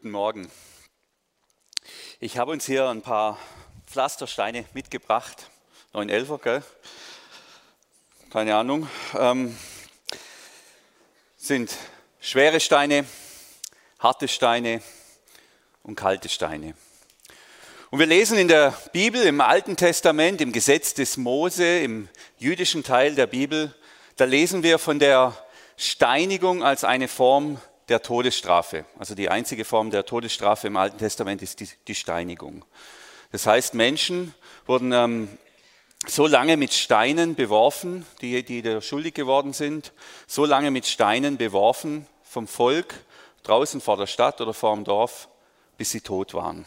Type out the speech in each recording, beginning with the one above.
Guten Morgen. Ich habe uns hier ein paar Pflastersteine mitgebracht. 911er, gell? Keine Ahnung. Ähm, sind schwere Steine, harte Steine und kalte Steine. Und wir lesen in der Bibel, im Alten Testament, im Gesetz des Mose, im jüdischen Teil der Bibel, da lesen wir von der Steinigung als eine Form der Todesstrafe. Also die einzige Form der Todesstrafe im Alten Testament ist die, die Steinigung. Das heißt, Menschen wurden ähm, so lange mit Steinen beworfen, die, die da schuldig geworden sind, so lange mit Steinen beworfen vom Volk draußen vor der Stadt oder vor dem Dorf, bis sie tot waren.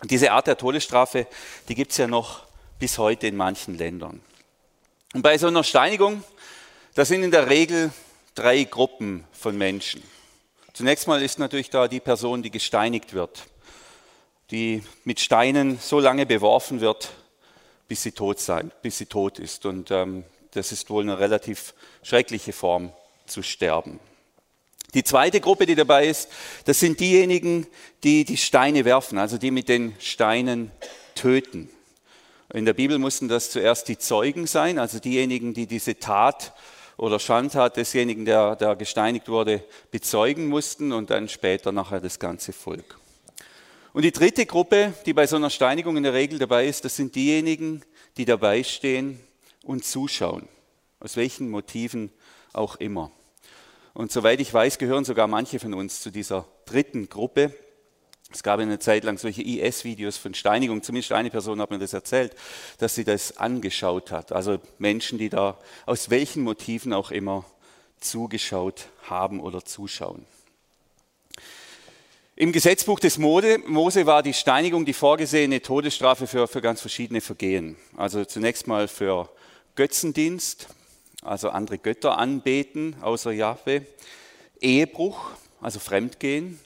Und diese Art der Todesstrafe, die gibt es ja noch bis heute in manchen Ländern. Und bei so einer Steinigung, da sind in der Regel drei Gruppen von Menschen. Zunächst mal ist natürlich da die Person, die gesteinigt wird, die mit Steinen so lange beworfen wird, bis sie tot, sein, bis sie tot ist. Und ähm, das ist wohl eine relativ schreckliche Form zu sterben. Die zweite Gruppe, die dabei ist, das sind diejenigen, die die Steine werfen, also die mit den Steinen töten. In der Bibel mussten das zuerst die Zeugen sein, also diejenigen, die diese Tat oder Schandtat desjenigen, der, der gesteinigt wurde, bezeugen mussten und dann später nachher das ganze Volk. Und die dritte Gruppe, die bei so einer Steinigung in der Regel dabei ist, das sind diejenigen, die dabei stehen und zuschauen, aus welchen Motiven auch immer. Und soweit ich weiß, gehören sogar manche von uns zu dieser dritten Gruppe. Es gab eine Zeit lang solche IS-Videos von Steinigung, zumindest eine Person hat mir das erzählt, dass sie das angeschaut hat. Also Menschen, die da aus welchen Motiven auch immer zugeschaut haben oder zuschauen. Im Gesetzbuch des Mose war die Steinigung die vorgesehene Todesstrafe für, für ganz verschiedene Vergehen. Also zunächst mal für Götzendienst, also andere Götter anbeten außer Jahwe, Ehebruch, also Fremdgehen,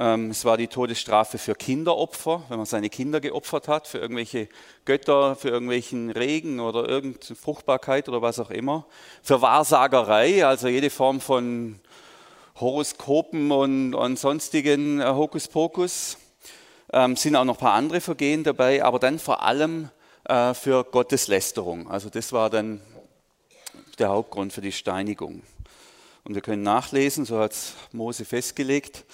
es war die Todesstrafe für Kinderopfer, wenn man seine Kinder geopfert hat, für irgendwelche Götter, für irgendwelchen Regen oder irgendeine Fruchtbarkeit oder was auch immer. Für Wahrsagerei, also jede Form von Horoskopen und, und sonstigen äh, Hokuspokus. Ähm, sind auch noch ein paar andere Vergehen dabei, aber dann vor allem äh, für Gotteslästerung. Also das war dann der Hauptgrund für die Steinigung. Und wir können nachlesen, so hat Mose festgelegt,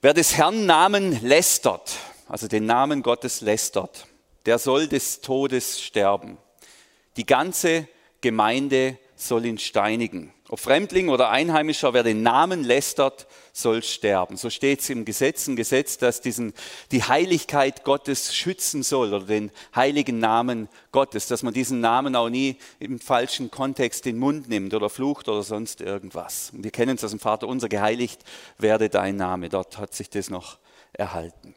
Wer des Herrn Namen lästert, also den Namen Gottes lästert, der soll des Todes sterben. Die ganze Gemeinde soll ihn steinigen. Ob Fremdling oder Einheimischer, wer den Namen lästert, soll sterben. So steht es im Gesetz, ein Gesetz, das diesen, die Heiligkeit Gottes schützen soll oder den heiligen Namen Gottes, dass man diesen Namen auch nie im falschen Kontext in den Mund nimmt oder flucht oder sonst irgendwas. Wir kennen es aus dem Vater unser, geheiligt werde dein Name. Dort hat sich das noch erhalten.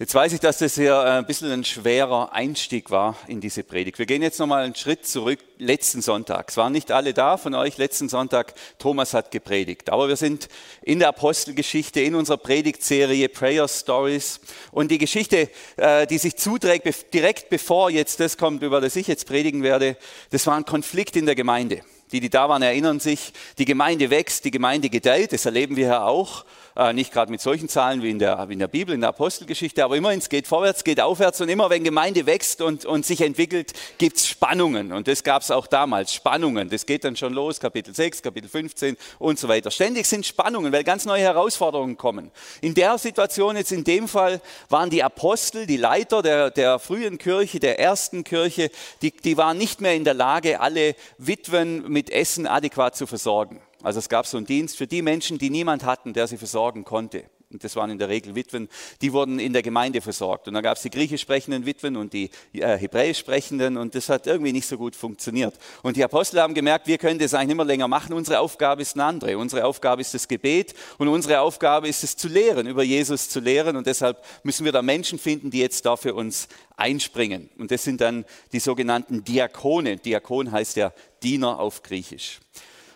Jetzt weiß ich, dass das hier äh, ein bisschen ein schwerer Einstieg war in diese Predigt. Wir gehen jetzt nochmal einen Schritt zurück. Letzten Sonntag. Es waren nicht alle da von euch. Letzten Sonntag, Thomas hat gepredigt. Aber wir sind in der Apostelgeschichte, in unserer Predigtserie Prayer Stories. Und die Geschichte, äh, die sich zuträgt, direkt bevor jetzt das kommt, über das ich jetzt predigen werde, das war ein Konflikt in der Gemeinde. Die, die da waren, erinnern sich, die Gemeinde wächst, die Gemeinde gedeiht. Das erleben wir ja auch. Äh, nicht gerade mit solchen Zahlen wie in, der, wie in der Bibel, in der Apostelgeschichte, aber immerhin, es geht vorwärts, geht aufwärts und immer wenn Gemeinde wächst und, und sich entwickelt, gibt es Spannungen. Und das gab es auch damals, Spannungen. Das geht dann schon los, Kapitel 6, Kapitel 15 und so weiter. Ständig sind Spannungen, weil ganz neue Herausforderungen kommen. In der Situation jetzt in dem Fall waren die Apostel, die Leiter der, der frühen Kirche, der ersten Kirche, die, die waren nicht mehr in der Lage, alle Witwen mit Essen adäquat zu versorgen. Also es gab so einen Dienst für die Menschen, die niemand hatten, der sie versorgen konnte. Und das waren in der Regel Witwen, die wurden in der Gemeinde versorgt. Und dann gab es die griechisch sprechenden Witwen und die äh, hebräisch sprechenden und das hat irgendwie nicht so gut funktioniert. Und die Apostel haben gemerkt, wir können das eigentlich nicht mehr länger machen. Unsere Aufgabe ist eine andere. Unsere Aufgabe ist das Gebet und unsere Aufgabe ist es zu lehren, über Jesus zu lehren. Und deshalb müssen wir da Menschen finden, die jetzt da für uns einspringen. Und das sind dann die sogenannten Diakone. Diakon heißt ja Diener auf Griechisch.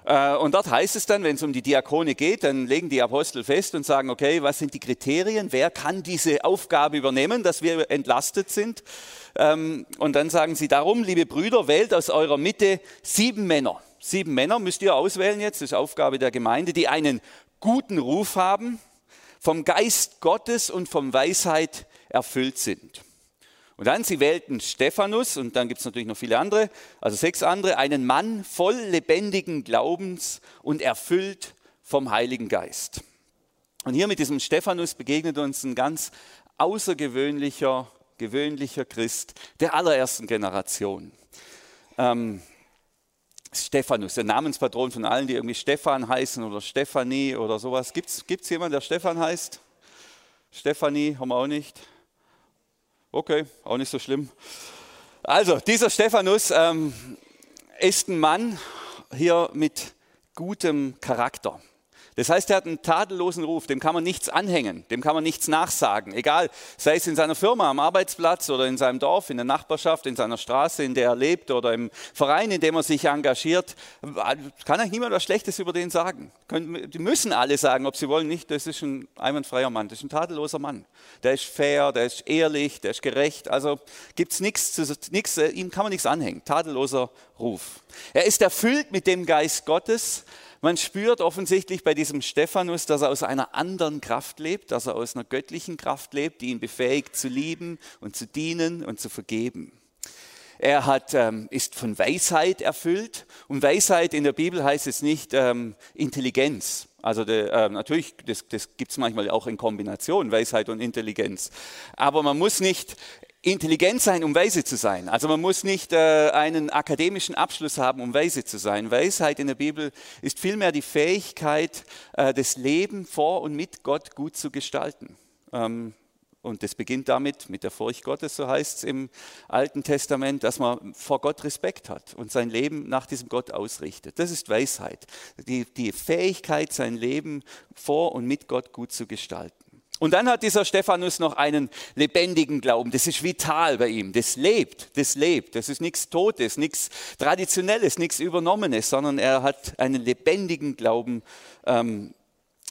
Äh, und dort heißt es dann, wenn es um die Diakone geht, dann legen die Apostel fest und sagen, okay, was sind die Kriterien? Wer kann diese Aufgabe übernehmen, dass wir entlastet sind? Ähm, und dann sagen sie darum, liebe Brüder, wählt aus eurer Mitte sieben Männer. Sieben Männer müsst ihr auswählen jetzt, das ist Aufgabe der Gemeinde, die einen guten Ruf haben, vom Geist Gottes und vom Weisheit erfüllt sind. Und dann, sie wählten Stephanus, und dann gibt es natürlich noch viele andere, also sechs andere, einen Mann voll lebendigen Glaubens und erfüllt vom Heiligen Geist. Und hier mit diesem Stephanus begegnet uns ein ganz außergewöhnlicher, gewöhnlicher Christ der allerersten Generation. Ähm, Stephanus, der Namenspatron von allen, die irgendwie Stefan heißen oder Stephanie oder sowas. Gibt es jemanden, der Stefan heißt? Stephanie haben wir auch nicht. Okay, auch nicht so schlimm. Also, dieser Stephanus ähm, ist ein Mann hier mit gutem Charakter. Das heißt, er hat einen tadellosen Ruf, dem kann man nichts anhängen, dem kann man nichts nachsagen. Egal, sei es in seiner Firma, am Arbeitsplatz oder in seinem Dorf, in der Nachbarschaft, in seiner Straße, in der er lebt oder im Verein, in dem er sich engagiert, kann eigentlich niemand was Schlechtes über den sagen. Die müssen alle sagen, ob sie wollen, nicht. Das ist ein einwandfreier Mann, das ist ein tadelloser Mann. Der ist fair, der ist ehrlich, der ist gerecht. Also gibt es nichts, äh, ihm kann man nichts anhängen. Tadelloser Ruf. Er ist erfüllt mit dem Geist Gottes. Man spürt offensichtlich bei diesem Stephanus, dass er aus einer anderen Kraft lebt, dass er aus einer göttlichen Kraft lebt, die ihn befähigt zu lieben und zu dienen und zu vergeben. Er hat, ähm, ist von Weisheit erfüllt und Weisheit in der Bibel heißt es nicht ähm, Intelligenz. Also de, äh, natürlich, das, das gibt es manchmal auch in Kombination, Weisheit und Intelligenz. Aber man muss nicht intelligent sein, um weise zu sein. Also man muss nicht äh, einen akademischen Abschluss haben, um weise zu sein. Weisheit in der Bibel ist vielmehr die Fähigkeit, äh, das Leben vor und mit Gott gut zu gestalten. Ähm, und das beginnt damit, mit der Furcht Gottes, so heißt es im Alten Testament, dass man vor Gott Respekt hat und sein Leben nach diesem Gott ausrichtet. Das ist Weisheit. Die, die Fähigkeit, sein Leben vor und mit Gott gut zu gestalten. Und dann hat dieser Stephanus noch einen lebendigen Glauben. Das ist vital bei ihm. Das lebt, das lebt. Das ist nichts Totes, nichts Traditionelles, nichts Übernommenes, sondern er hat einen lebendigen Glauben, ähm,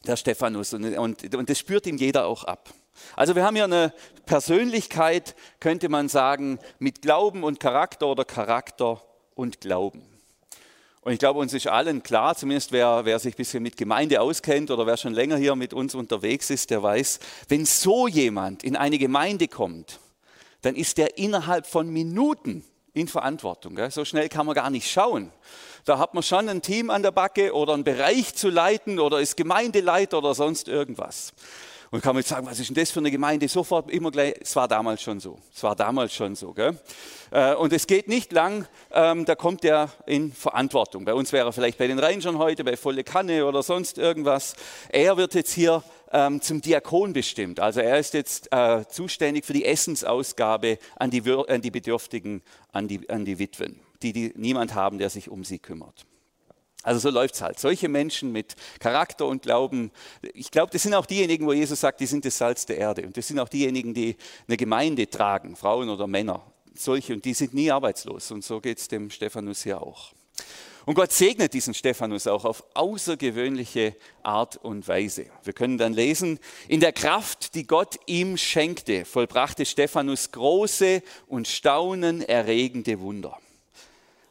der Stephanus. Und, und, und das spürt ihm jeder auch ab. Also wir haben hier eine Persönlichkeit, könnte man sagen, mit Glauben und Charakter oder Charakter und Glauben. Und ich glaube, uns ist allen klar, zumindest wer, wer sich ein bisschen mit Gemeinde auskennt oder wer schon länger hier mit uns unterwegs ist, der weiß, wenn so jemand in eine Gemeinde kommt, dann ist der innerhalb von Minuten in Verantwortung. So schnell kann man gar nicht schauen. Da hat man schon ein Team an der Backe oder einen Bereich zu leiten oder ist Gemeindeleiter oder sonst irgendwas. Und kann man jetzt sagen, was ist denn das für eine Gemeinde? Sofort immer gleich, es war damals schon so. Es war damals schon so. Gell? Äh, und es geht nicht lang, ähm, da kommt er in Verantwortung. Bei uns wäre er vielleicht bei den Rangern heute, bei Volle Kanne oder sonst irgendwas. Er wird jetzt hier ähm, zum Diakon bestimmt. Also er ist jetzt äh, zuständig für die Essensausgabe an die, an die Bedürftigen, an die, an die Witwen, die, die niemand haben, der sich um sie kümmert. Also so läuft es halt. Solche Menschen mit Charakter und Glauben, ich glaube, das sind auch diejenigen, wo Jesus sagt, die sind das Salz der Erde. Und das sind auch diejenigen, die eine Gemeinde tragen, Frauen oder Männer. Solche, und die sind nie arbeitslos. Und so geht es dem Stephanus hier auch. Und Gott segnet diesen Stephanus auch auf außergewöhnliche Art und Weise. Wir können dann lesen, in der Kraft, die Gott ihm schenkte, vollbrachte Stephanus große und staunenerregende Wunder.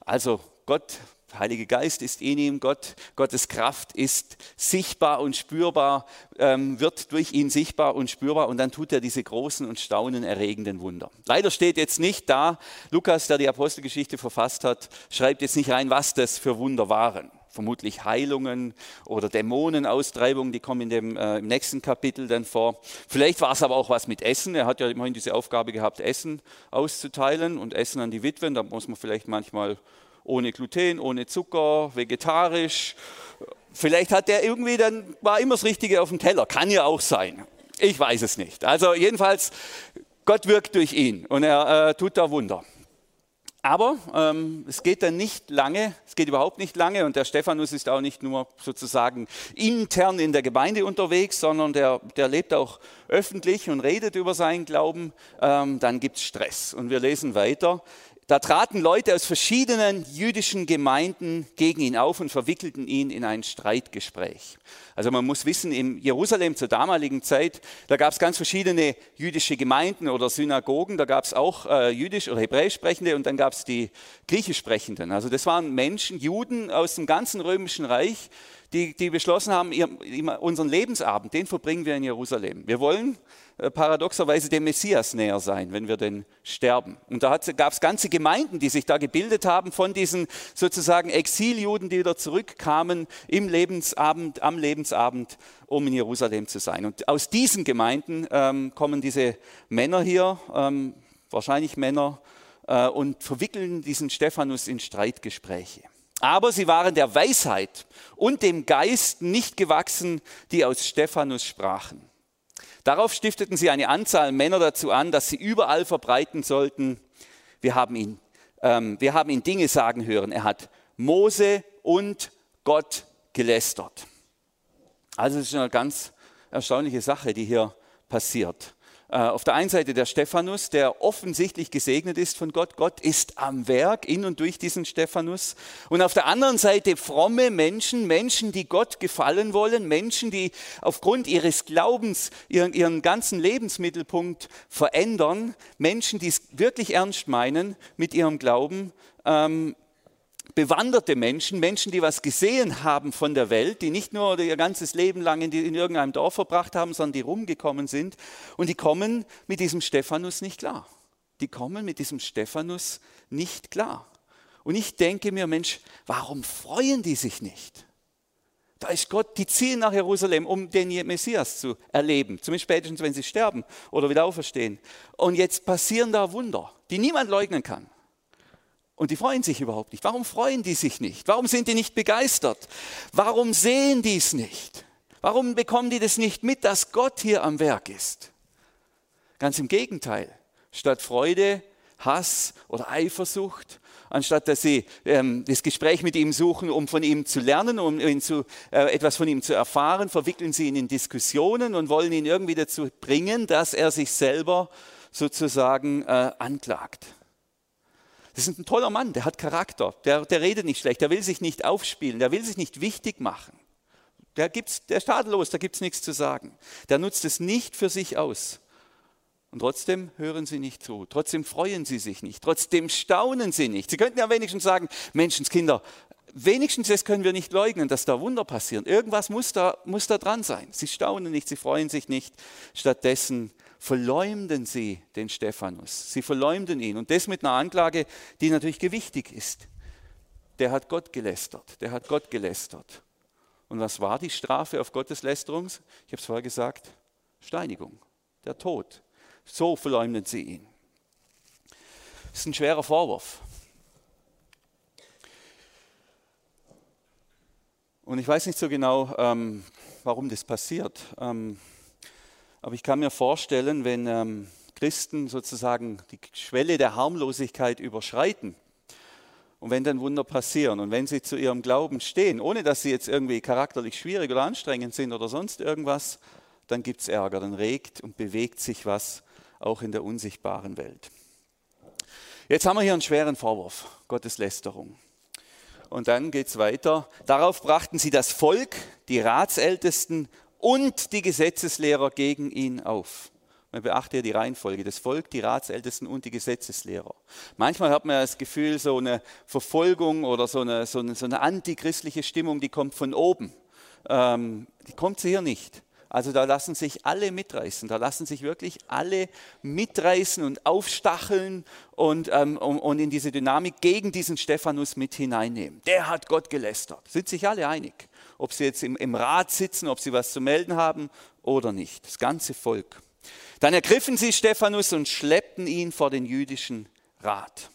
Also Gott Heilige Geist ist in ihm, Gott, Gottes Kraft ist sichtbar und spürbar, ähm, wird durch ihn sichtbar und spürbar und dann tut er diese großen und staunenerregenden Wunder. Leider steht jetzt nicht da, Lukas, der die Apostelgeschichte verfasst hat, schreibt jetzt nicht rein, was das für Wunder waren. Vermutlich Heilungen oder Dämonenaustreibungen, die kommen in dem, äh, im nächsten Kapitel dann vor. Vielleicht war es aber auch was mit Essen. Er hat ja immerhin diese Aufgabe gehabt, Essen auszuteilen und Essen an die Witwen. Da muss man vielleicht manchmal ohne Gluten, ohne Zucker, vegetarisch. Vielleicht hat der irgendwie dann, war immer das Richtige auf dem Teller. Kann ja auch sein. Ich weiß es nicht. Also jedenfalls, Gott wirkt durch ihn und er äh, tut da Wunder. Aber ähm, es geht dann nicht lange, es geht überhaupt nicht lange und der Stephanus ist auch nicht nur sozusagen intern in der Gemeinde unterwegs, sondern der, der lebt auch öffentlich und redet über seinen Glauben. Ähm, dann gibt es Stress und wir lesen weiter. Da traten Leute aus verschiedenen jüdischen Gemeinden gegen ihn auf und verwickelten ihn in ein Streitgespräch. Also man muss wissen, in Jerusalem zur damaligen Zeit, da gab es ganz verschiedene jüdische Gemeinden oder Synagogen. Da gab es auch äh, jüdisch oder hebräisch sprechende und dann gab es die griechisch sprechenden. Also das waren Menschen, Juden aus dem ganzen römischen Reich, die, die beschlossen haben, ihr, unseren Lebensabend, den verbringen wir in Jerusalem. Wir wollen paradoxerweise dem Messias näher sein, wenn wir denn sterben. Und da gab es ganze Gemeinden, die sich da gebildet haben von diesen sozusagen Exiljuden, die wieder zurückkamen im Lebensabend, am Lebensabend, um in Jerusalem zu sein. Und aus diesen Gemeinden ähm, kommen diese Männer hier, ähm, wahrscheinlich Männer, äh, und verwickeln diesen Stephanus in Streitgespräche. Aber sie waren der Weisheit und dem Geist nicht gewachsen, die aus Stephanus sprachen. Darauf stifteten sie eine Anzahl Männer dazu an, dass sie überall verbreiten sollten. Wir haben ihn, ähm, wir haben ihn Dinge sagen hören. Er hat Mose und Gott gelästert. Also es ist eine ganz erstaunliche Sache, die hier passiert. Äh, auf der einen Seite der Stephanus, der offensichtlich gesegnet ist von Gott. Gott ist am Werk in und durch diesen Stephanus. Und auf der anderen Seite fromme Menschen, Menschen, die Gott gefallen wollen, Menschen, die aufgrund ihres Glaubens ihren, ihren ganzen Lebensmittelpunkt verändern, Menschen, die es wirklich ernst meinen mit ihrem Glauben. Ähm, bewanderte Menschen, Menschen, die was gesehen haben von der Welt, die nicht nur ihr ganzes Leben lang in, die, in irgendeinem Dorf verbracht haben, sondern die rumgekommen sind. Und die kommen mit diesem Stephanus nicht klar. Die kommen mit diesem Stephanus nicht klar. Und ich denke mir, Mensch, warum freuen die sich nicht? Da ist Gott, die ziehen nach Jerusalem, um den Messias zu erleben, zumindest spätestens, wenn sie sterben oder wieder auferstehen. Und jetzt passieren da Wunder, die niemand leugnen kann. Und die freuen sich überhaupt nicht. Warum freuen die sich nicht? Warum sind die nicht begeistert? Warum sehen die es nicht? Warum bekommen die das nicht mit, dass Gott hier am Werk ist? Ganz im Gegenteil. Statt Freude, Hass oder Eifersucht, anstatt dass sie ähm, das Gespräch mit ihm suchen, um von ihm zu lernen, um ihn zu, äh, etwas von ihm zu erfahren, verwickeln sie ihn in Diskussionen und wollen ihn irgendwie dazu bringen, dass er sich selber sozusagen äh, anklagt. Das ist ein toller Mann, der hat Charakter, der, der redet nicht schlecht, der will sich nicht aufspielen, der will sich nicht wichtig machen. Der, gibt's, der ist tadellos, da gibt es nichts zu sagen. Der nutzt es nicht für sich aus. Und trotzdem hören sie nicht zu, trotzdem freuen sie sich nicht, trotzdem staunen sie nicht. Sie könnten ja wenigstens sagen, Menschenskinder, wenigstens das können wir nicht leugnen, dass da Wunder passieren. Irgendwas muss da, muss da dran sein. Sie staunen nicht, sie freuen sich nicht. Stattdessen verleumden sie den Stephanus. Sie verleumden ihn. Und das mit einer Anklage, die natürlich gewichtig ist. Der hat Gott gelästert. Der hat Gott gelästert. Und was war die Strafe auf Gottes Lästerung? Ich habe es vorher gesagt. Steinigung. Der Tod. So verleumden sie ihn. Das ist ein schwerer Vorwurf. Und ich weiß nicht so genau, ähm, warum das passiert. Ähm, aber ich kann mir vorstellen, wenn ähm, Christen sozusagen die Schwelle der Harmlosigkeit überschreiten und wenn dann Wunder passieren und wenn sie zu ihrem Glauben stehen, ohne dass sie jetzt irgendwie charakterlich schwierig oder anstrengend sind oder sonst irgendwas, dann gibt es Ärger, dann regt und bewegt sich was auch in der unsichtbaren Welt. Jetzt haben wir hier einen schweren Vorwurf, Gotteslästerung. Und dann geht es weiter. Darauf brachten sie das Volk, die Ratsältesten und die Gesetzeslehrer gegen ihn auf. Man beachte ja die Reihenfolge, das Volk, die Ratsältesten und die Gesetzeslehrer. Manchmal hat man das Gefühl, so eine Verfolgung oder so eine, so eine, so eine antichristliche Stimmung, die kommt von oben. Ähm, die kommt hier nicht. Also da lassen sich alle mitreißen, da lassen sich wirklich alle mitreißen und aufstacheln und, ähm, und, und in diese Dynamik gegen diesen Stephanus mit hineinnehmen. Der hat Gott gelästert. Sind sich alle einig ob sie jetzt im, im Rat sitzen, ob sie was zu melden haben oder nicht. Das ganze Volk. Dann ergriffen sie Stephanus und schleppten ihn vor den jüdischen Rat.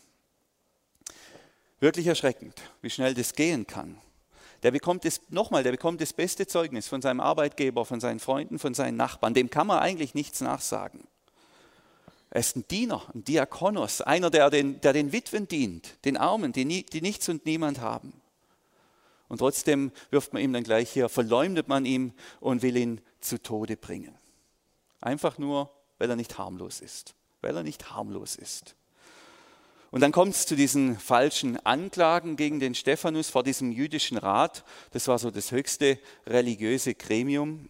Wirklich erschreckend, wie schnell das gehen kann. Der bekommt das, nochmal, der bekommt das beste Zeugnis von seinem Arbeitgeber, von seinen Freunden, von seinen Nachbarn. Dem kann man eigentlich nichts nachsagen. Er ist ein Diener, ein Diakonos, einer, der den, der den Witwen dient, den Armen, die, nie, die nichts und niemand haben. Und trotzdem wirft man ihm dann gleich hier, verleumdet man ihn und will ihn zu Tode bringen. Einfach nur, weil er nicht harmlos ist. Weil er nicht harmlos ist. Und dann kommt es zu diesen falschen Anklagen gegen den Stephanus vor diesem jüdischen Rat. Das war so das höchste religiöse Gremium.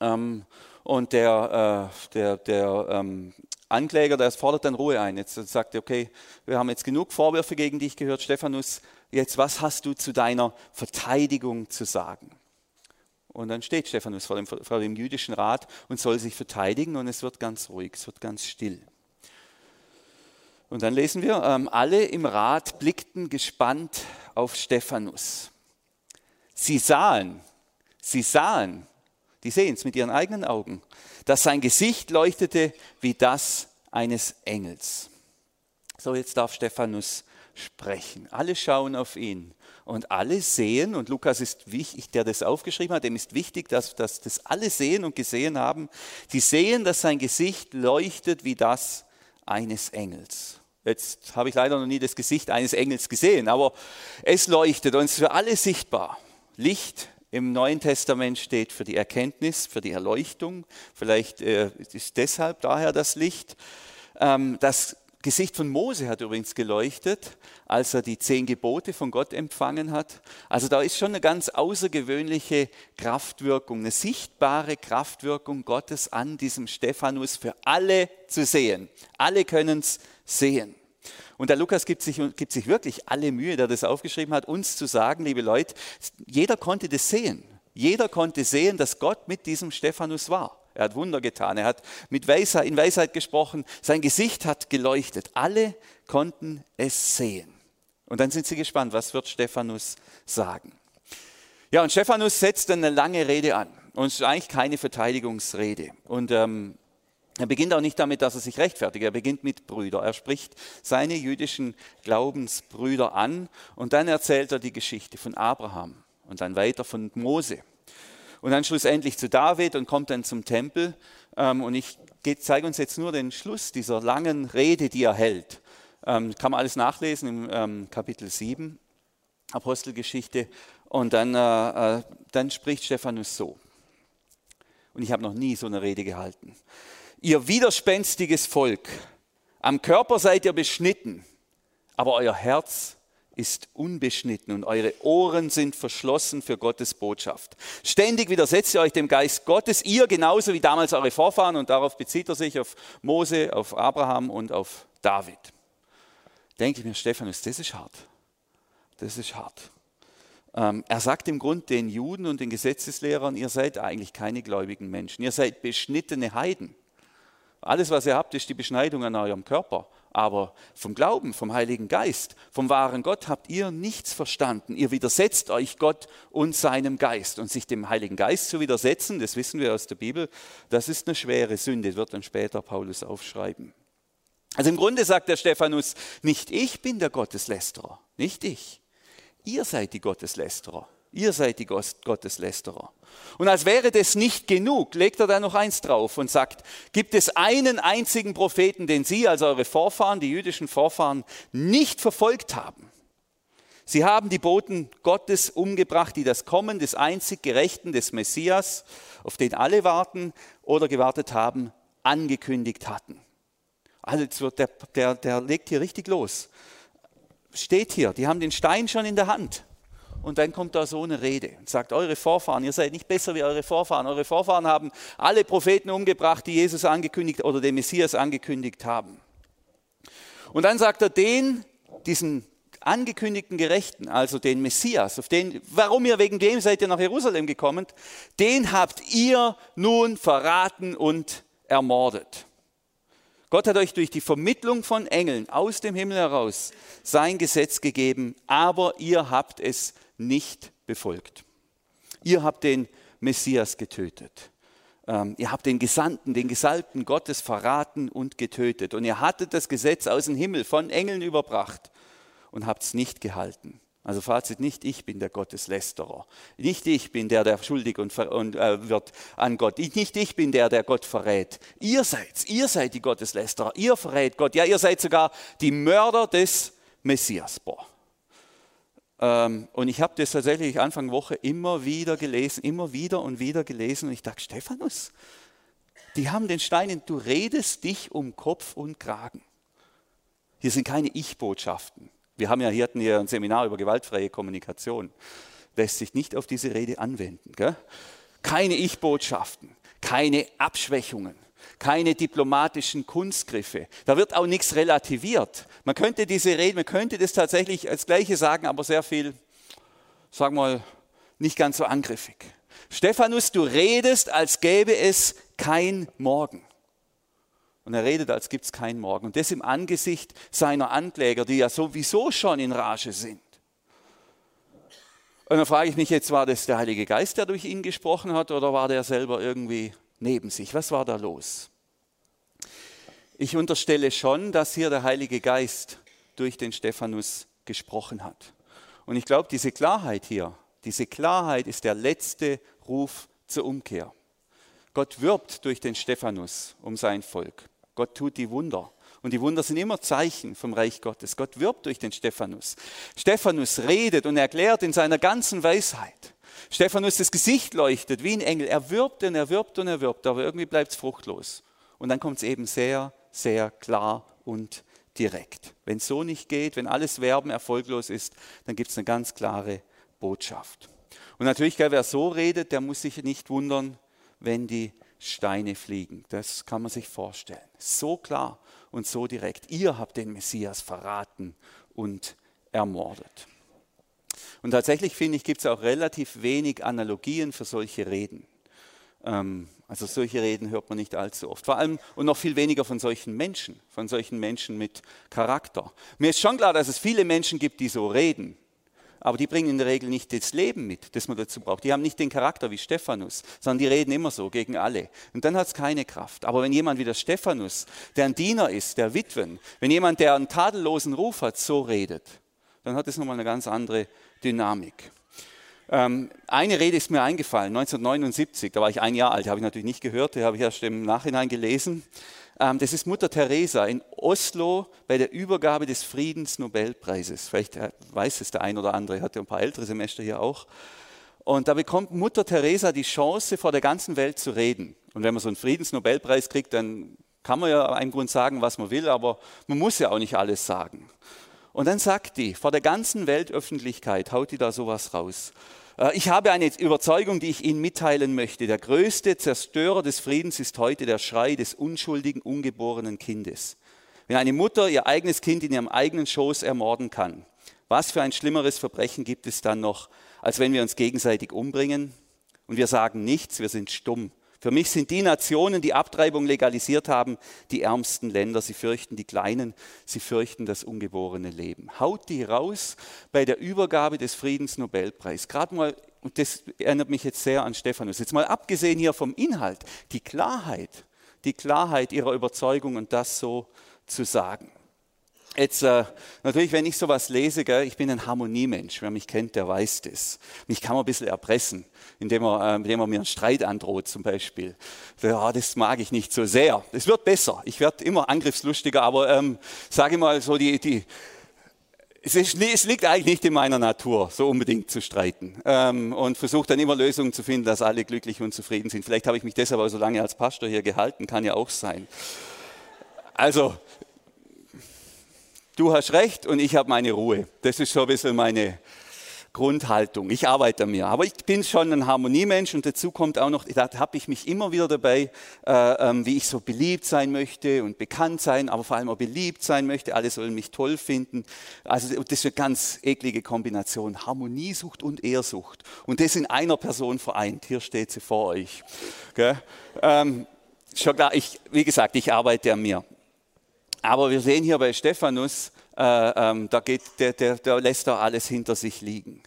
Ähm, und der, äh, der, der ähm, Ankläger, der fordert dann Ruhe ein. Jetzt sagt er, okay, wir haben jetzt genug Vorwürfe gegen dich gehört, Stephanus, jetzt was hast du zu deiner Verteidigung zu sagen? Und dann steht Stephanus vor dem, vor dem jüdischen Rat und soll sich verteidigen und es wird ganz ruhig, es wird ganz still. Und dann lesen wir, ähm, alle im Rat blickten gespannt auf Stephanus. Sie sahen, sie sahen, die sehen es mit ihren eigenen Augen, dass sein Gesicht leuchtete wie das eines Engels. So, jetzt darf Stephanus sprechen. Alle schauen auf ihn und alle sehen, und Lukas ist wichtig, der das aufgeschrieben hat, dem ist wichtig, dass, dass das alle sehen und gesehen haben. Die sehen, dass sein Gesicht leuchtet wie das eines Engels. Jetzt habe ich leider noch nie das Gesicht eines Engels gesehen, aber es leuchtet und es ist für alle sichtbar. Licht im Neuen Testament steht für die Erkenntnis, für die Erleuchtung. Vielleicht äh, ist deshalb daher das Licht. Ähm, das Gesicht von Mose hat übrigens geleuchtet, als er die zehn Gebote von Gott empfangen hat. Also da ist schon eine ganz außergewöhnliche Kraftwirkung, eine sichtbare Kraftwirkung Gottes an diesem Stephanus für alle zu sehen. Alle können es sehen. Und der Lukas gibt sich, gibt sich wirklich alle Mühe, der das aufgeschrieben hat, uns zu sagen, liebe Leute, jeder konnte das sehen. Jeder konnte sehen, dass Gott mit diesem Stephanus war. Er hat Wunder getan, er hat mit Weisheit, in Weisheit gesprochen, sein Gesicht hat geleuchtet. Alle konnten es sehen. Und dann sind sie gespannt, was wird Stephanus sagen. Ja, und Stephanus setzt dann eine lange Rede an. Und es ist eigentlich keine Verteidigungsrede. Und ähm, er beginnt auch nicht damit, dass er sich rechtfertigt. Er beginnt mit Brüder. Er spricht seine jüdischen Glaubensbrüder an und dann erzählt er die Geschichte von Abraham und dann weiter von Mose und dann schlussendlich zu David und kommt dann zum Tempel. Ähm, und ich zeige uns jetzt nur den Schluss dieser langen Rede, die er hält. Ähm, kann man alles nachlesen im ähm, Kapitel 7, Apostelgeschichte. Und dann, äh, äh, dann spricht Stephanus so. Und ich habe noch nie so eine Rede gehalten. Ihr widerspenstiges Volk, am Körper seid ihr beschnitten, aber euer Herz ist unbeschnitten und eure Ohren sind verschlossen für Gottes Botschaft. Ständig widersetzt ihr euch dem Geist Gottes, ihr genauso wie damals eure Vorfahren, und darauf bezieht er sich auf Mose, auf Abraham und auf David. Denke ich mir, Stephanus, das ist hart. Das ist hart. Ähm, er sagt im Grunde den Juden und den Gesetzeslehrern, ihr seid eigentlich keine gläubigen Menschen, ihr seid beschnittene Heiden. Alles, was ihr habt, ist die Beschneidung an eurem Körper. Aber vom Glauben, vom Heiligen Geist, vom wahren Gott habt ihr nichts verstanden. Ihr widersetzt euch Gott und seinem Geist. Und sich dem Heiligen Geist zu widersetzen, das wissen wir aus der Bibel, das ist eine schwere Sünde, wird dann später Paulus aufschreiben. Also im Grunde sagt der Stephanus, nicht ich bin der Gotteslästerer, nicht ich. Ihr seid die Gotteslästerer. Ihr seid die Gotteslästerer. Und als wäre das nicht genug, legt er da noch eins drauf und sagt, gibt es einen einzigen Propheten, den Sie, also eure Vorfahren, die jüdischen Vorfahren, nicht verfolgt haben? Sie haben die Boten Gottes umgebracht, die das Kommen des einzig Gerechten, des Messias, auf den alle warten oder gewartet haben, angekündigt hatten. Also wird der, der, der legt hier richtig los. Steht hier, die haben den Stein schon in der Hand. Und dann kommt da so eine Rede und sagt, eure Vorfahren, ihr seid nicht besser wie eure Vorfahren. Eure Vorfahren haben alle Propheten umgebracht, die Jesus angekündigt oder den Messias angekündigt haben. Und dann sagt er den, diesen angekündigten Gerechten, also den Messias, auf den, warum ihr wegen dem seid ihr nach Jerusalem gekommen, den habt ihr nun verraten und ermordet. Gott hat euch durch die Vermittlung von Engeln aus dem Himmel heraus sein Gesetz gegeben, aber ihr habt es nicht befolgt. Ihr habt den Messias getötet. Ähm, ihr habt den Gesandten, den Gesalbten Gottes verraten und getötet. Und ihr hattet das Gesetz aus dem Himmel von Engeln überbracht und habt es nicht gehalten. Also Fazit, nicht ich bin der Gotteslästerer. Nicht ich bin der, der schuldig und, und äh, wird an Gott. Nicht ich bin der, der Gott verrät. Ihr seid Ihr seid die Gotteslästerer. Ihr verrät Gott. Ja, ihr seid sogar die Mörder des Messias. Boah. Ähm, und ich habe das tatsächlich Anfang Woche immer wieder gelesen, immer wieder und wieder gelesen. Und ich dachte, Stephanus, die haben den Stein, du redest dich um Kopf und Kragen. Hier sind keine Ich-Botschaften. Wir haben ja hier, hatten hier ein Seminar über gewaltfreie Kommunikation. Lässt sich nicht auf diese Rede anwenden. Gell? Keine Ich-Botschaften, keine Abschwächungen, keine diplomatischen Kunstgriffe. Da wird auch nichts relativiert. Man könnte diese Rede, man könnte das tatsächlich als Gleiche sagen, aber sehr viel, sagen wir mal, nicht ganz so angriffig. Stephanus, du redest, als gäbe es kein Morgen. Und er redet, als gibt es keinen Morgen. Und das im Angesicht seiner Ankläger, die ja sowieso schon in Rage sind. Und dann frage ich mich jetzt, war das der Heilige Geist, der durch ihn gesprochen hat, oder war der selber irgendwie neben sich? Was war da los? Ich unterstelle schon, dass hier der Heilige Geist durch den Stephanus gesprochen hat. Und ich glaube, diese Klarheit hier, diese Klarheit ist der letzte Ruf zur Umkehr. Gott wirbt durch den Stephanus um sein Volk. Gott tut die Wunder. Und die Wunder sind immer Zeichen vom Reich Gottes. Gott wirbt durch den Stephanus. Stephanus redet und erklärt in seiner ganzen Weisheit. Stephanus, das Gesicht leuchtet wie ein Engel. Er wirbt und er wirbt und er wirbt, aber irgendwie bleibt es fruchtlos. Und dann kommt es eben sehr, sehr klar und direkt. Wenn es so nicht geht, wenn alles Werben erfolglos ist, dann gibt es eine ganz klare Botschaft. Und natürlich, wer so redet, der muss sich nicht wundern, wenn die Steine fliegen. Das kann man sich vorstellen. So klar und so direkt. Ihr habt den Messias verraten und ermordet. Und tatsächlich finde ich, gibt es auch relativ wenig Analogien für solche Reden. Ähm, also solche Reden hört man nicht allzu oft. Vor allem und noch viel weniger von solchen Menschen, von solchen Menschen mit Charakter. Mir ist schon klar, dass es viele Menschen gibt, die so reden aber die bringen in der Regel nicht das Leben mit, das man dazu braucht. Die haben nicht den Charakter wie Stephanus, sondern die reden immer so gegen alle. Und dann hat es keine Kraft. Aber wenn jemand wie der Stephanus, der ein Diener ist, der Witwen, wenn jemand, der einen tadellosen Ruf hat, so redet, dann hat es nochmal eine ganz andere Dynamik. Ähm, eine Rede ist mir eingefallen, 1979, da war ich ein Jahr alt, habe ich natürlich nicht gehört, die habe ich erst im Nachhinein gelesen. Ähm, das ist Mutter Teresa in Oslo bei der Übergabe des Friedensnobelpreises. Vielleicht äh, weiß es der ein oder andere, hat ja ein paar ältere Semester hier auch. Und da bekommt Mutter Teresa die Chance, vor der ganzen Welt zu reden. Und wenn man so einen Friedensnobelpreis kriegt, dann kann man ja im Grunde sagen, was man will, aber man muss ja auch nicht alles sagen. Und dann sagt die, vor der ganzen Weltöffentlichkeit haut die da sowas raus. Äh, ich habe eine Überzeugung, die ich Ihnen mitteilen möchte. Der größte Zerstörer des Friedens ist heute der Schrei des unschuldigen, ungeborenen Kindes. Wenn eine Mutter ihr eigenes Kind in ihrem eigenen Schoß ermorden kann, was für ein schlimmeres Verbrechen gibt es dann noch, als wenn wir uns gegenseitig umbringen? Und wir sagen nichts, wir sind stumm. Für mich sind die Nationen, die Abtreibung legalisiert haben, die ärmsten Länder. Sie fürchten die Kleinen, sie fürchten das ungeborene Leben. Haut die raus bei der Übergabe des Friedensnobelpreis. Gerade mal, und das erinnert mich jetzt sehr an Stephanus, jetzt mal abgesehen hier vom Inhalt, die Klarheit, die Klarheit ihrer Überzeugung und das so zu sagen. Jetzt äh, natürlich, wenn ich sowas lese, gell, ich bin ein Harmoniemensch. Wer mich kennt, der weiß das. Mich kann man ein bisschen erpressen, indem er, äh, indem er mir einen Streit androht zum Beispiel. Ja, das mag ich nicht so sehr. Es wird besser. Ich werde immer angriffslustiger, aber ähm, sage mal so, die, die, es, ist, es, liegt eigentlich nicht in meiner Natur, so unbedingt zu streiten. Ähm, und versuche dann immer Lösungen zu finden, dass alle glücklich und zufrieden sind. Vielleicht habe ich mich deshalb auch so lange als Pastor hier gehalten, kann ja auch sein. Also, du hast recht und ich habe meine Ruhe. Das ist so ein bisschen meine Grundhaltung. Ich arbeite an mir. Aber ich bin schon ein Harmoniemensch und dazu kommt auch noch, da habe ich mich immer wieder dabei, äh, ähm, wie ich so beliebt sein möchte und bekannt sein, aber vor allem auch beliebt sein möchte. Alle sollen mich toll finden. Also das ist eine ganz eklige Kombination. Harmoniesucht und Ehrsucht. Und das in einer Person vereint. Hier steht sie vor euch. Ähm, schon klar, ich, wie gesagt, ich arbeite an mir. Aber wir sehen hier bei Stephanus, äh, ähm, da, geht, der, der, der lässt da alles hinter sich liegen.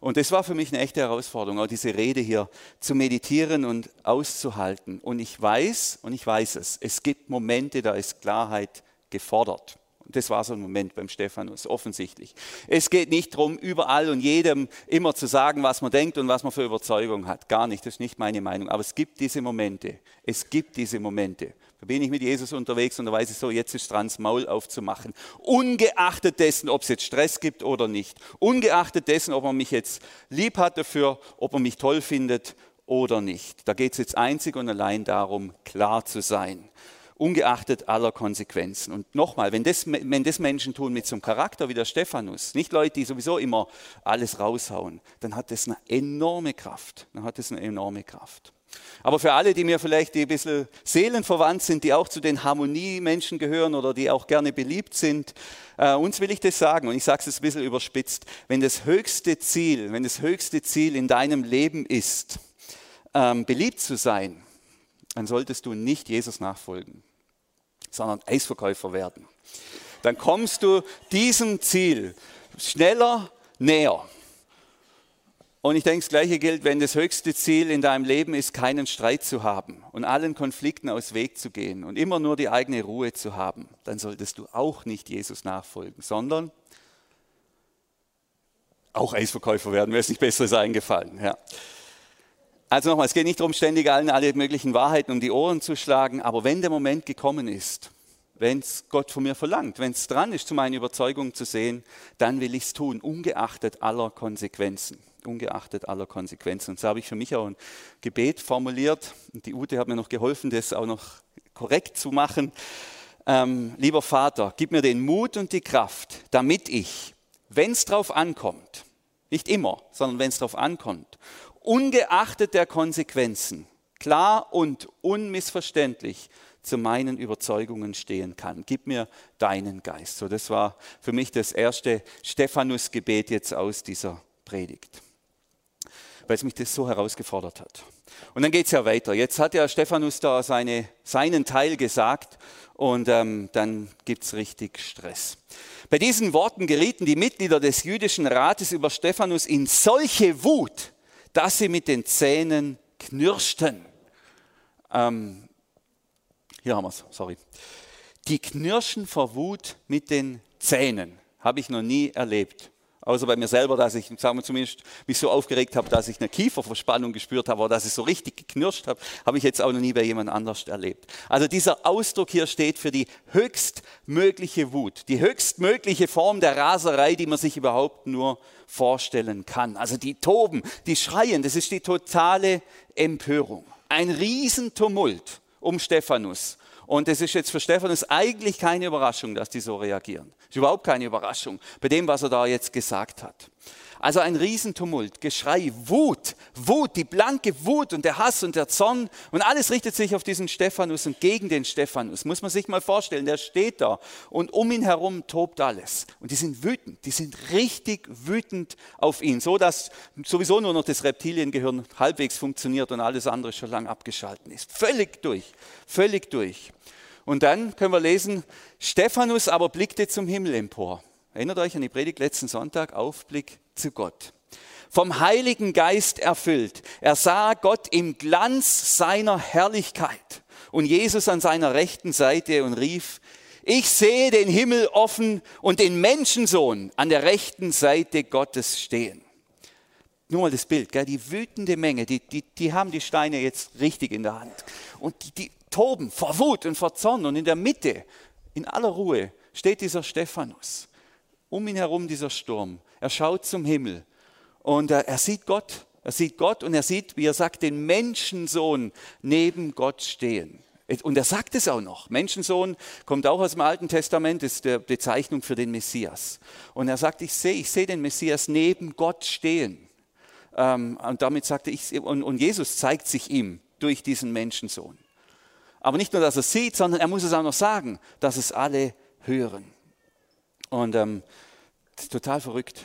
Und das war für mich eine echte Herausforderung, auch diese Rede hier zu meditieren und auszuhalten. Und ich weiß, und ich weiß es, es gibt Momente, da ist Klarheit gefordert. Und das war so ein Moment beim Stephanus, offensichtlich. Es geht nicht darum, überall und jedem immer zu sagen, was man denkt und was man für Überzeugung hat. Gar nicht, das ist nicht meine Meinung. Aber es gibt diese Momente. Es gibt diese Momente. Da bin ich mit Jesus unterwegs und da weiß ich so, jetzt ist dran, das Maul aufzumachen. Ungeachtet dessen, ob es jetzt Stress gibt oder nicht. Ungeachtet dessen, ob man mich jetzt lieb hat dafür, ob man mich toll findet oder nicht. Da geht es jetzt einzig und allein darum, klar zu sein ungeachtet aller Konsequenzen. Und nochmal, wenn das, wenn das Menschen tun mit so einem Charakter wie der Stephanus, nicht Leute, die sowieso immer alles raushauen, dann hat das eine enorme Kraft. Dann hat das eine enorme Kraft. Aber für alle, die mir vielleicht ein bisschen seelenverwandt sind, die auch zu den Harmoniemenschen gehören oder die auch gerne beliebt sind, äh, uns will ich das sagen und ich sage es ein bisschen überspitzt. Wenn das höchste Ziel, wenn das höchste Ziel in deinem Leben ist, ähm, beliebt zu sein, dann solltest du nicht Jesus nachfolgen, sondern Eisverkäufer werden. Dann kommst du diesem Ziel schneller näher. Und ich denke, das Gleiche gilt, wenn das höchste Ziel in deinem Leben ist, keinen Streit zu haben und allen Konflikten aus Weg zu gehen und immer nur die eigene Ruhe zu haben, dann solltest du auch nicht Jesus nachfolgen, sondern auch Eisverkäufer werden, wäre es nicht Besseres eingefallen. Ja. Also nochmal, es geht nicht darum, ständig allen alle möglichen Wahrheiten um die Ohren zu schlagen, aber wenn der Moment gekommen ist, wenn es Gott von mir verlangt, wenn es dran ist, zu meinen Überzeugungen zu sehen, dann will ich es tun, ungeachtet aller Konsequenzen ungeachtet aller Konsequenzen. Und so habe ich für mich auch ein Gebet formuliert. Und die Ute hat mir noch geholfen, das auch noch korrekt zu machen. Ähm, lieber Vater, gib mir den Mut und die Kraft, damit ich, wenn es drauf ankommt, nicht immer, sondern wenn es drauf ankommt, ungeachtet der Konsequenzen, klar und unmissverständlich zu meinen Überzeugungen stehen kann. Gib mir deinen Geist. So, das war für mich das erste Stephanus-Gebet jetzt aus dieser Predigt weil es mich das so herausgefordert hat. Und dann geht es ja weiter. Jetzt hat ja Stephanus da seine, seinen Teil gesagt und ähm, dann gibt es richtig Stress. Bei diesen Worten gerieten die Mitglieder des jüdischen Rates über Stephanus in solche Wut, dass sie mit den Zähnen knirschten. Ähm, hier haben wir es, sorry. Die knirschen vor Wut mit den Zähnen. Habe ich noch nie erlebt. Außer bei mir selber, dass ich, sagen wir zumindest, mich so aufgeregt habe, dass ich eine Kieferverspannung gespürt habe oder dass ich so richtig geknirscht habe, habe ich jetzt auch noch nie bei jemand anders erlebt. Also dieser Ausdruck hier steht für die höchstmögliche Wut, die höchstmögliche Form der Raserei, die man sich überhaupt nur vorstellen kann. Also die toben, die schreien, das ist die totale Empörung. Ein Riesentumult um Stephanus. Und es ist jetzt für Stephanus eigentlich keine Überraschung, dass die so reagieren. Es ist überhaupt keine Überraschung bei dem, was er da jetzt gesagt hat. Also ein Riesentumult, Geschrei, Wut, Wut, die blanke Wut und der Hass und der Zorn und alles richtet sich auf diesen Stephanus und gegen den Stephanus. Muss man sich mal vorstellen, der steht da und um ihn herum tobt alles. Und die sind wütend, die sind richtig wütend auf ihn, so dass sowieso nur noch das Reptiliengehirn halbwegs funktioniert und alles andere schon lang abgeschalten ist. Völlig durch, völlig durch. Und dann können wir lesen, Stephanus aber blickte zum Himmel empor. Erinnert euch an die Predigt letzten Sonntag, Aufblick zu Gott. Vom Heiligen Geist erfüllt. Er sah Gott im Glanz seiner Herrlichkeit und Jesus an seiner rechten Seite und rief, ich sehe den Himmel offen und den Menschensohn an der rechten Seite Gottes stehen. Nur mal das Bild, gell? die wütende Menge, die, die, die haben die Steine jetzt richtig in der Hand. Und die, die toben vor Wut und vor Zorn. Und in der Mitte, in aller Ruhe, steht dieser Stephanus. Um ihn herum dieser Sturm. Er schaut zum Himmel und er, sieht Gott. Er sieht Gott und er sieht, wie er sagt, den Menschensohn neben Gott stehen. Und er sagt es auch noch. Menschensohn kommt auch aus dem Alten Testament, ist die Bezeichnung für den Messias. Und er sagt, ich sehe, ich sehe den Messias neben Gott stehen. Ähm, und damit sagte ich, und Jesus zeigt sich ihm durch diesen Menschensohn. Aber nicht nur, dass er sieht, sondern er muss es auch noch sagen, dass es alle hören. Und ähm, total verrückt.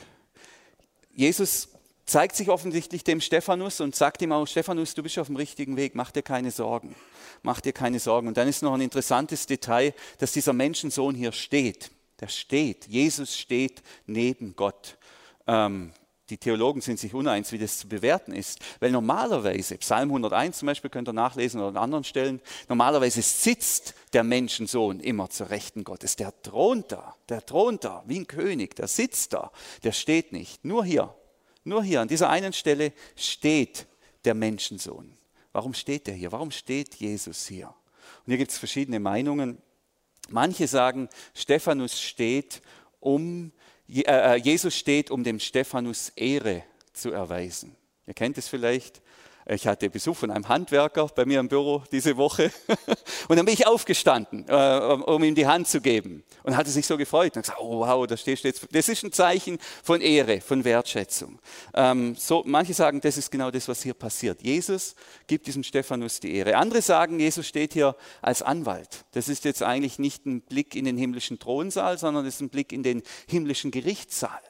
Jesus zeigt sich offensichtlich dem Stephanus und sagt ihm auch, Stephanus, du bist auf dem richtigen Weg, mach dir keine Sorgen, mach dir keine Sorgen. Und dann ist noch ein interessantes Detail, dass dieser Menschensohn hier steht. Der steht, Jesus steht neben Gott. Ähm, die Theologen sind sich uneins, wie das zu bewerten ist. Weil normalerweise, Psalm 101 zum Beispiel könnt ihr nachlesen oder an anderen Stellen, normalerweise sitzt der Menschensohn immer zur Rechten Gottes. Der thront da, der thront da, wie ein König, der sitzt da, der steht nicht. Nur hier, nur hier, an dieser einen Stelle steht der Menschensohn. Warum steht der hier? Warum steht Jesus hier? Und hier gibt es verschiedene Meinungen. Manche sagen, Stephanus steht, um Jesus steht, um dem Stephanus Ehre zu erweisen. Ihr kennt es vielleicht. Ich hatte Besuch von einem Handwerker bei mir im Büro diese Woche Und dann bin ich aufgestanden, äh, um ihm die Hand zu geben. Und hatte sich so gefreut. Und gesagt, oh wow, da stehst du. Das ist ein Zeichen von Ehre, von Wertschätzung. Ähm, so, manche sagen, das ist genau das, was hier passiert. Jesus gibt diesem Stephanus die Ehre. Andere sagen, Jesus steht hier als Anwalt. Das ist jetzt eigentlich nicht ein Blick in den himmlischen Thronsaal, sondern das ist ein Blick in den himmlischen Gerichtssaal.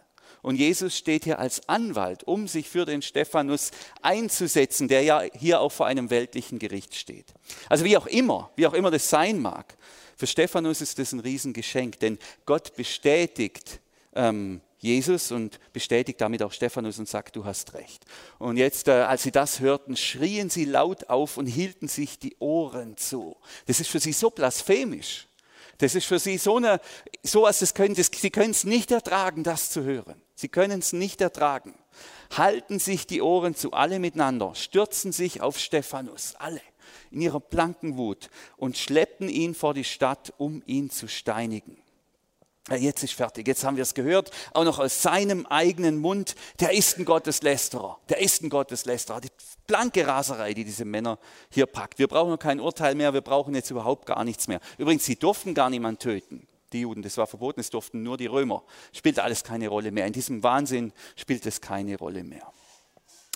Und Jesus steht hier als Anwalt, um sich für den Stephanus einzusetzen, der ja hier auch vor einem weltlichen Gericht steht. Also wie auch immer, wie auch immer das sein mag, für Stephanus ist das ein Riesengeschenk, denn Gott bestätigt ähm, Jesus und bestätigt damit auch Stephanus und sagt, du hast recht. Und jetzt, äh, als sie das hörten, schrien sie laut auf und hielten sich die Ohren zu. Das ist für sie so blasphemisch. Das ist für sie so eine, so was, das können, das, sie können es nicht ertragen, das zu hören. Sie können es nicht ertragen. Halten sich die Ohren zu, alle miteinander, stürzen sich auf Stephanus, alle in ihrer blanken Wut und schleppten ihn vor die Stadt, um ihn zu steinigen. Jetzt ist fertig, jetzt haben wir es gehört, auch noch aus seinem eigenen Mund, der ist ein Gotteslästerer, der ist ein Gotteslästerer. Die blanke Raserei, die diese Männer hier packt. Wir brauchen kein Urteil mehr, wir brauchen jetzt überhaupt gar nichts mehr. Übrigens, sie durften gar niemanden töten die Juden, das war verboten, es durften nur die Römer. Spielt alles keine Rolle mehr. In diesem Wahnsinn spielt es keine Rolle mehr.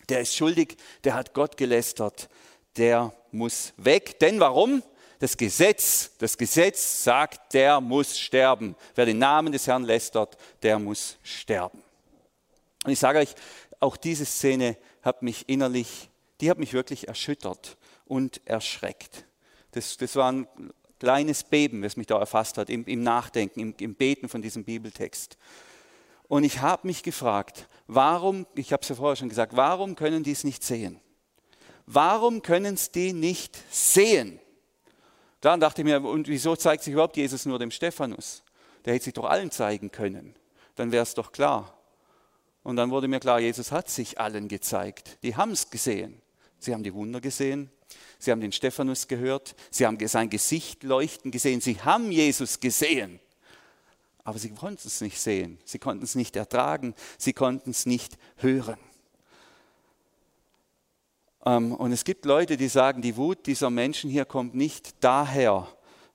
Der ist schuldig, der hat Gott gelästert, der muss weg. Denn warum? Das Gesetz, das Gesetz sagt, der muss sterben. Wer den Namen des Herrn lästert, der muss sterben. Und ich sage euch, auch diese Szene hat mich innerlich, die hat mich wirklich erschüttert und erschreckt. Das, das war ein kleines Beben, das mich da erfasst hat, im, im Nachdenken, im, im Beten von diesem Bibeltext. Und ich habe mich gefragt, warum, ich habe es ja vorher schon gesagt, warum können die es nicht sehen? Warum können es die nicht sehen? Dann dachte ich mir, und wieso zeigt sich überhaupt Jesus nur dem Stephanus? Der hätte sich doch allen zeigen können. Dann wäre es doch klar. Und dann wurde mir klar, Jesus hat sich allen gezeigt. Die haben es gesehen. Sie haben die Wunder gesehen, Sie haben den Stephanus gehört, sie haben sein Gesicht leuchten gesehen, sie haben Jesus gesehen. Aber sie konnten es nicht sehen, sie konnten es nicht ertragen, sie konnten es nicht hören. Ähm, und es gibt Leute, die sagen, die Wut dieser Menschen hier kommt nicht daher,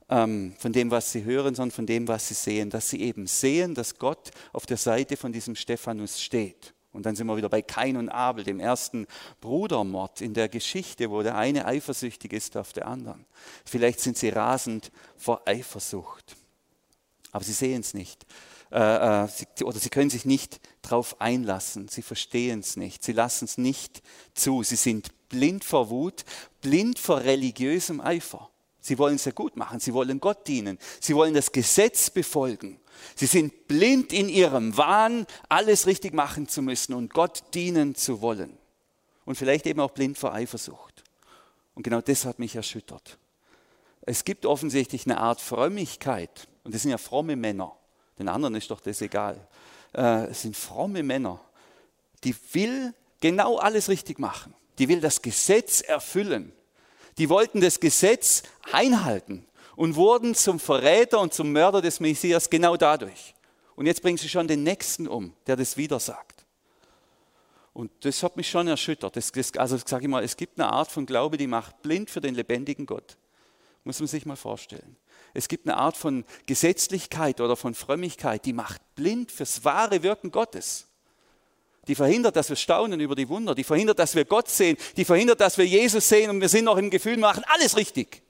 ähm, von dem, was sie hören, sondern von dem, was sie sehen. Dass sie eben sehen, dass Gott auf der Seite von diesem Stephanus steht. Und dann sind wir wieder bei Kain und Abel, dem ersten Brudermord in der Geschichte, wo der eine eifersüchtig ist auf der anderen. Vielleicht sind sie rasend vor Eifersucht. Aber sie sehen es nicht. Äh, äh, oder sie können sich nicht darauf einlassen. Sie verstehen es nicht. Sie lassen es nicht zu. Sie sind blind vor Wut, blind vor religiösem Eifer. Sie wollen es ja gut machen. Sie wollen Gott dienen. Sie wollen das Gesetz befolgen. Sie sind blind in ihrem Wahn, alles richtig machen zu müssen und Gott dienen zu wollen. Und vielleicht eben auch blind vor Eifersucht. Und genau das hat mich erschüttert. Es gibt offensichtlich eine Art Frömmigkeit. Und das sind ja fromme Männer. Den anderen ist doch das egal. Äh, es sind fromme Männer, die will genau alles richtig machen. Die will das Gesetz erfüllen. Die wollten das Gesetz einhalten und wurden zum Verräter und zum Mörder des Messias genau dadurch. Und jetzt bringen sie schon den Nächsten um, der das wieder sagt. Und das hat mich schon erschüttert. Das, das, also sage ich mal, es gibt eine Art von Glaube, die macht blind für den lebendigen Gott. Muss man sich mal vorstellen. Es gibt eine Art von Gesetzlichkeit oder von Frömmigkeit, die macht blind fürs wahre Wirken Gottes. Die verhindert, dass wir staunen über die Wunder. Die verhindert, dass wir Gott sehen. Die verhindert, dass wir Jesus sehen und wir sind noch im Gefühl, machen alles richtig.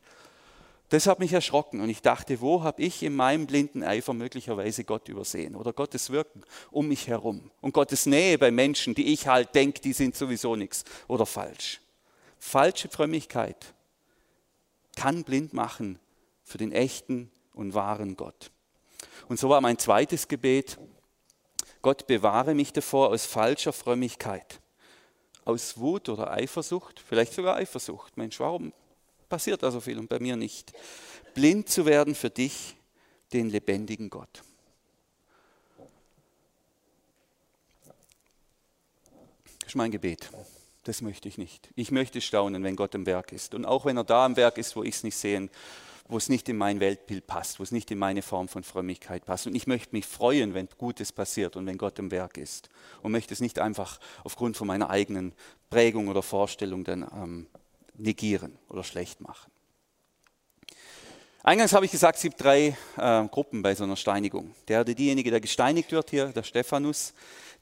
Das hat mich erschrocken und ich dachte, wo habe ich in meinem blinden Eifer möglicherweise Gott übersehen oder Gottes Wirken um mich herum und Gottes Nähe bei Menschen, die ich halt denke, die sind sowieso nichts oder falsch. Falsche Frömmigkeit kann blind machen für den echten und wahren Gott. Und so war mein zweites Gebet, Gott bewahre mich davor aus falscher Frömmigkeit, aus Wut oder Eifersucht, vielleicht sogar Eifersucht. Mensch, warum passiert da so viel und bei mir nicht. Blind zu werden für dich, den lebendigen Gott. Das ist mein Gebet. Das möchte ich nicht. Ich möchte staunen, wenn Gott im Werk ist. Und auch wenn er da im Werk ist, wo ich es nicht sehen, wo es nicht in mein Weltbild passt, wo es nicht in meine Form von Frömmigkeit passt. Und ich möchte mich freuen, wenn Gutes passiert und wenn Gott im Werk ist. Und möchte es nicht einfach aufgrund von meiner eigenen Prägung oder Vorstellung dann ähm, negieren oder schlecht machen. Eingangs habe ich gesagt, es gibt drei äh, Gruppen bei so einer Steinigung. Der, diejenige, der gesteinigt wird hier, der Stephanus.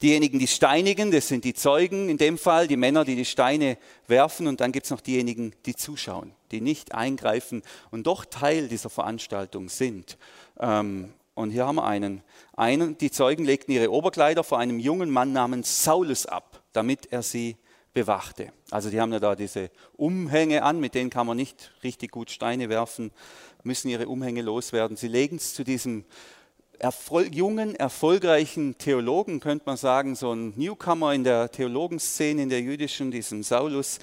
Diejenigen, die steinigen, das sind die Zeugen in dem Fall, die Männer, die die Steine werfen. Und dann gibt es noch diejenigen, die zuschauen, die nicht eingreifen und doch Teil dieser Veranstaltung sind. Ähm, und hier haben wir einen. einen. Die Zeugen legten ihre Oberkleider vor einem jungen Mann namens Saulus ab, damit er sie bewachte. Also die haben ja da diese Umhänge an, mit denen kann man nicht richtig gut Steine werfen, müssen ihre Umhänge loswerden. Sie legen es zu diesem Erfolg, jungen, erfolgreichen Theologen, könnte man sagen, so ein Newcomer in der Theologenszene, in der jüdischen, diesem Saulus,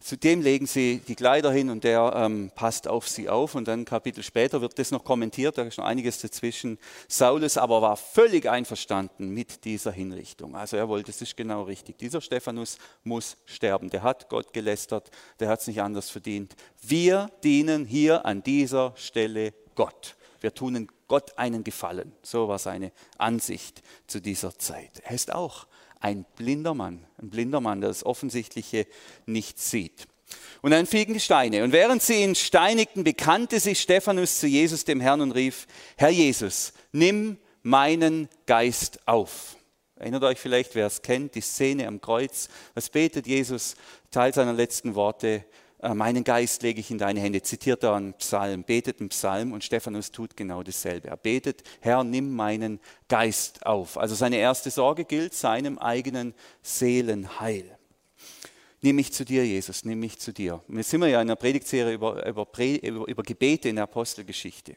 Zudem legen sie die Kleider hin und der ähm, passt auf sie auf. Und dann ein Kapitel später wird das noch kommentiert, da ist noch einiges dazwischen. Saulus aber war völlig einverstanden mit dieser Hinrichtung. Also er wollte, es ist genau richtig. Dieser Stephanus muss sterben. Der hat Gott gelästert, der hat es nicht anders verdient. Wir dienen hier an dieser Stelle Gott. Wir tun Gott einen Gefallen. So war seine Ansicht zu dieser Zeit. Er ist auch ein blinder Mann, ein blinder Mann, der das Offensichtliche nicht sieht. Und dann fielen die Steine. Und während sie ihn steinigten, bekannte sich Stephanus zu Jesus, dem Herrn, und rief, Herr Jesus, nimm meinen Geist auf. Erinnert euch vielleicht, wer es kennt, die Szene am Kreuz. Was betet Jesus? Teil seiner letzten Worte. Äh, meinen Geist lege ich in deine Hände. Zitiert er einen Psalm, betet einen Psalm und Stephanus tut genau dasselbe. Er betet, Herr, nimm meinen Geist auf. Also seine erste Sorge gilt seinem eigenen Seelenheil. Nimm mich zu dir, Jesus, nimm mich zu dir. Und jetzt sind wir ja in einer Predigtserie über, über, über, über Gebete in der Apostelgeschichte.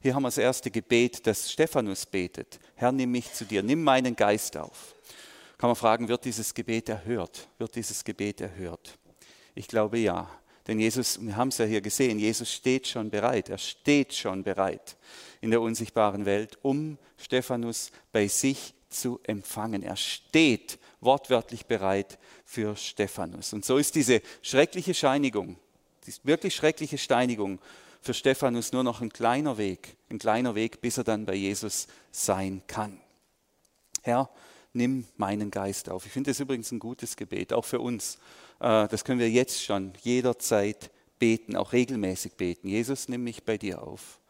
Hier haben wir das erste Gebet, das Stephanus betet. Herr, nimm mich zu dir, nimm meinen Geist auf. Kann man fragen, wird dieses Gebet erhört? Wird dieses Gebet erhört? Ich glaube ja. Denn Jesus, wir haben es ja hier gesehen, Jesus steht schon bereit. Er steht schon bereit in der unsichtbaren Welt, um Stephanus bei sich zu empfangen. Er steht wortwörtlich bereit für Stephanus. Und so ist diese schreckliche Steinigung, diese wirklich schreckliche Steinigung für Stephanus nur noch ein kleiner Weg, ein kleiner Weg, bis er dann bei Jesus sein kann. Herr, nimm meinen Geist auf. Ich finde das übrigens ein gutes Gebet, auch für uns. Äh, das können wir jetzt schon jederzeit beten, auch regelmäßig beten. Jesus, nimm mich bei dir auf.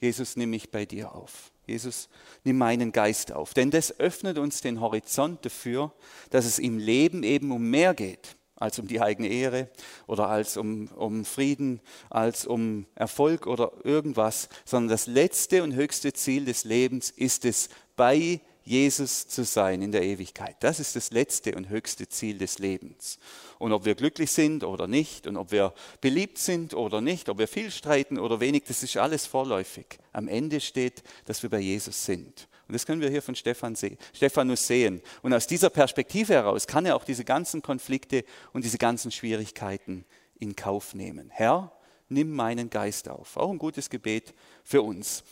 Jesus, nimm mich bei dir auf. Jesus, nimm meinen Geist auf. Denn das öffnet uns den Horizont dafür, dass es im Leben eben um mehr geht als um die eigene Ehre oder als um, um Frieden, als um Erfolg oder irgendwas, sondern das letzte und höchste Ziel des Lebens ist es, bei Jesus zu sein in der Ewigkeit. Das ist das letzte und höchste Ziel des Lebens. Und ob wir glücklich sind oder nicht und ob wir beliebt sind oder nicht, ob wir viel streiten oder wenig, das ist alles vorläufig. Am Ende steht, dass wir bei Jesus sind. Und das können wir hier von Stephan sehen, Stephanus sehen. Und aus dieser Perspektive heraus kann er auch diese ganzen Konflikte und diese ganzen Schwierigkeiten in Kauf nehmen. Herr, nimm meinen Geist auf. Auch ein gutes Gebet für uns.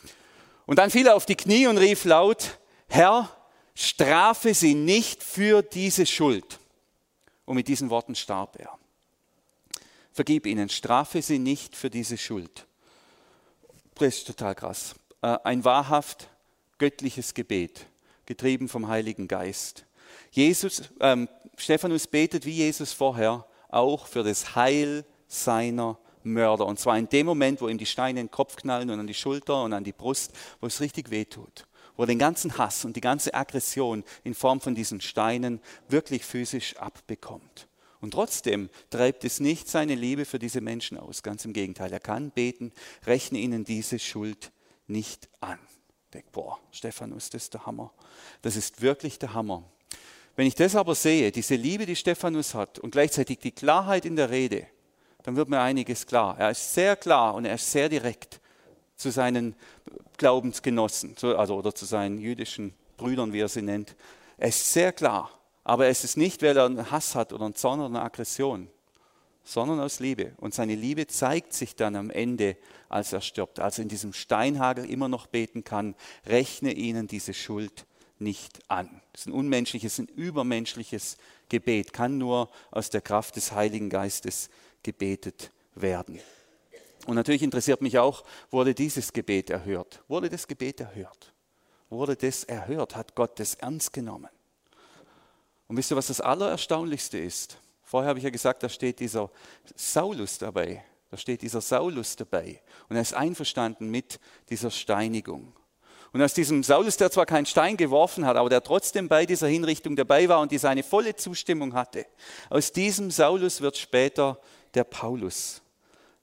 Und dann fiel er auf die Knie und rief laut, Herr, strafe sie nicht für diese Schuld. Und mit diesen Worten starb er. Vergib ihnen, strafe sie nicht für diese Schuld. Das ist total krass. Äh, ein wahrhaft göttliches Gebet, getrieben vom Heiligen Geist. Jesus, ähm, Stephanus betet wie Jesus vorher auch für das Heil seiner Mörder. Und zwar in dem Moment, wo ihm die Steine in den Kopf knallen und an die Schulter und an die Brust, wo es richtig wehtut wo er den ganzen Hass und die ganze Aggression in Form von diesen Steinen wirklich physisch abbekommt. Und trotzdem treibt es nicht seine Liebe für diese Menschen aus. Ganz im Gegenteil. Er kann beten, rechne ihnen diese Schuld nicht an. Ich denke, boah, Stephanus, das ist der Hammer. Das ist wirklich der Hammer. Wenn ich das aber sehe, diese Liebe, die Stephanus hat und gleichzeitig die Klarheit in der Rede, dann wird mir einiges klar. Er ist sehr klar und er ist sehr direkt zu seinen Glaubensgenossen, also oder zu seinen jüdischen Brüdern, wie er sie nennt. Es ist sehr klar, aber es ist nicht, weil er einen Hass hat oder einen Zorn oder eine Aggression, sondern aus Liebe. Und seine Liebe zeigt sich dann am Ende, als er stirbt, als er in diesem Steinhagel immer noch beten kann, rechne ihnen diese Schuld nicht an. Das ist ein unmenschliches, ein übermenschliches Gebet, kann nur aus der Kraft des Heiligen Geistes gebetet werden. Und natürlich interessiert mich auch, wurde dieses Gebet erhört? Wurde das Gebet erhört? Wurde das erhört? Hat Gott das ernst genommen? Und wisst ihr, was das Allererstaunlichste ist? Vorher habe ich ja gesagt, da steht dieser Saulus dabei. Da steht dieser Saulus dabei und er ist einverstanden mit dieser Steinigung. Und aus diesem Saulus, der zwar keinen Stein geworfen hat, aber der trotzdem bei dieser Hinrichtung dabei war und die seine volle Zustimmung hatte, aus diesem Saulus wird später der Paulus.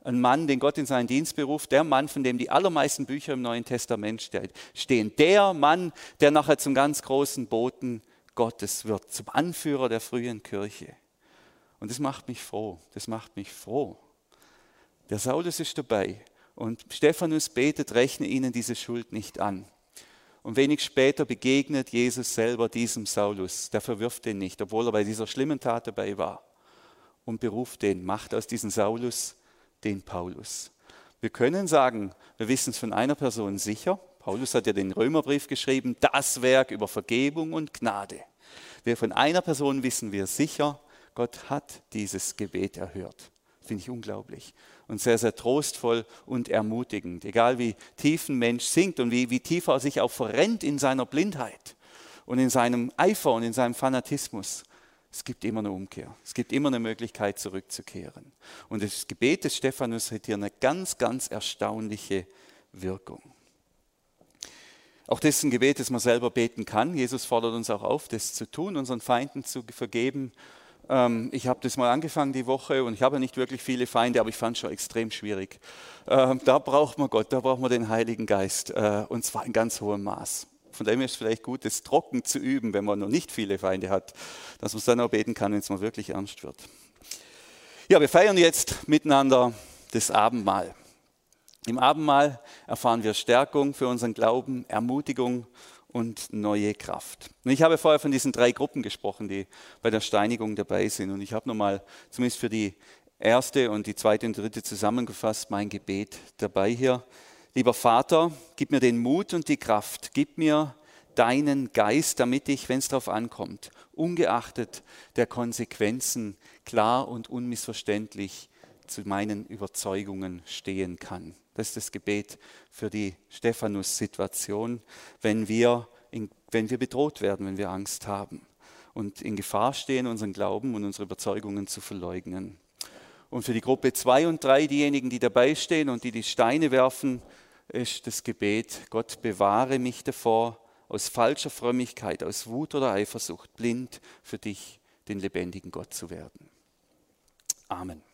Ein Mann, den Gott in seinen Dienst beruft, der Mann, von dem die allermeisten Bücher im Neuen Testament stehen. Der Mann, der nachher zum ganz großen Boten Gottes wird, zum Anführer der frühen Kirche. Und das macht mich froh, das macht mich froh. Der Saulus ist dabei und Stephanus betet, rechne ihnen diese Schuld nicht an. Und wenig später begegnet Jesus selber diesem Saulus. Der verwirft ihn nicht, obwohl er bei dieser schlimmen Tat dabei war. Und beruft den, macht aus diesem Saulus den Paulus. Wir können sagen, wir wissen es von einer Person sicher. Paulus hat ja den Römerbrief geschrieben, das Werk über Vergebung und Gnade. Wir von einer Person wissen wir sicher, Gott hat dieses Gebet erhört. Finde ich unglaublich und sehr, sehr trostvoll und ermutigend. Egal wie tief ein Mensch singt und wie, wie tief er sich auch verrennt in seiner Blindheit und in seinem Eifer und in seinem Fanatismus. Es gibt immer eine Umkehr. Es gibt immer eine Möglichkeit, zurückzukehren. Und das Gebet des Stephanus hat hier eine ganz, ganz erstaunliche Wirkung. Auch das ist ein Gebet, das man selber beten kann. Jesus fordert uns auch auf, das zu tun, unseren Feinden zu vergeben ähm, ich habe das mal angefangen die Woche und ich habe nicht wirklich viele Feinde, aber ich fand es schon extrem schwierig. Ähm, da braucht man Gott, da braucht man den Heiligen Geist äh, und zwar in ganz hohem Maß. Von dem ist es vielleicht gut, das trocken zu üben, wenn man noch nicht viele Feinde hat, dass man es dann auch beten kann, wenn es mal wirklich ernst wird. Ja, wir feiern jetzt miteinander das Abendmahl. Im Abendmahl erfahren wir Stärkung für unseren Glauben, Ermutigung und neue Kraft. Und ich habe vorher von diesen drei Gruppen gesprochen, die bei der Steinigung dabei sind. Und ich habe nochmal, zumindest für die erste und die zweite und dritte zusammengefasst, mein Gebet dabei hier. Lieber Vater, gib mir den Mut und die Kraft, gib mir deinen Geist, damit ich, wenn es darauf ankommt, ungeachtet der Konsequenzen klar und unmissverständlich zu meinen Überzeugungen stehen kann. Das ist das Gebet für die Stephanus-Situation, wenn wir, wenn wir bedroht werden, wenn wir Angst haben und in Gefahr stehen, unseren Glauben und unsere Überzeugungen zu verleugnen. Und für die Gruppe 2 und 3, diejenigen, die dabei stehen und die die Steine werfen, ist das Gebet, Gott bewahre mich davor, aus falscher Frömmigkeit, aus Wut oder Eifersucht blind für dich, den lebendigen Gott zu werden. Amen.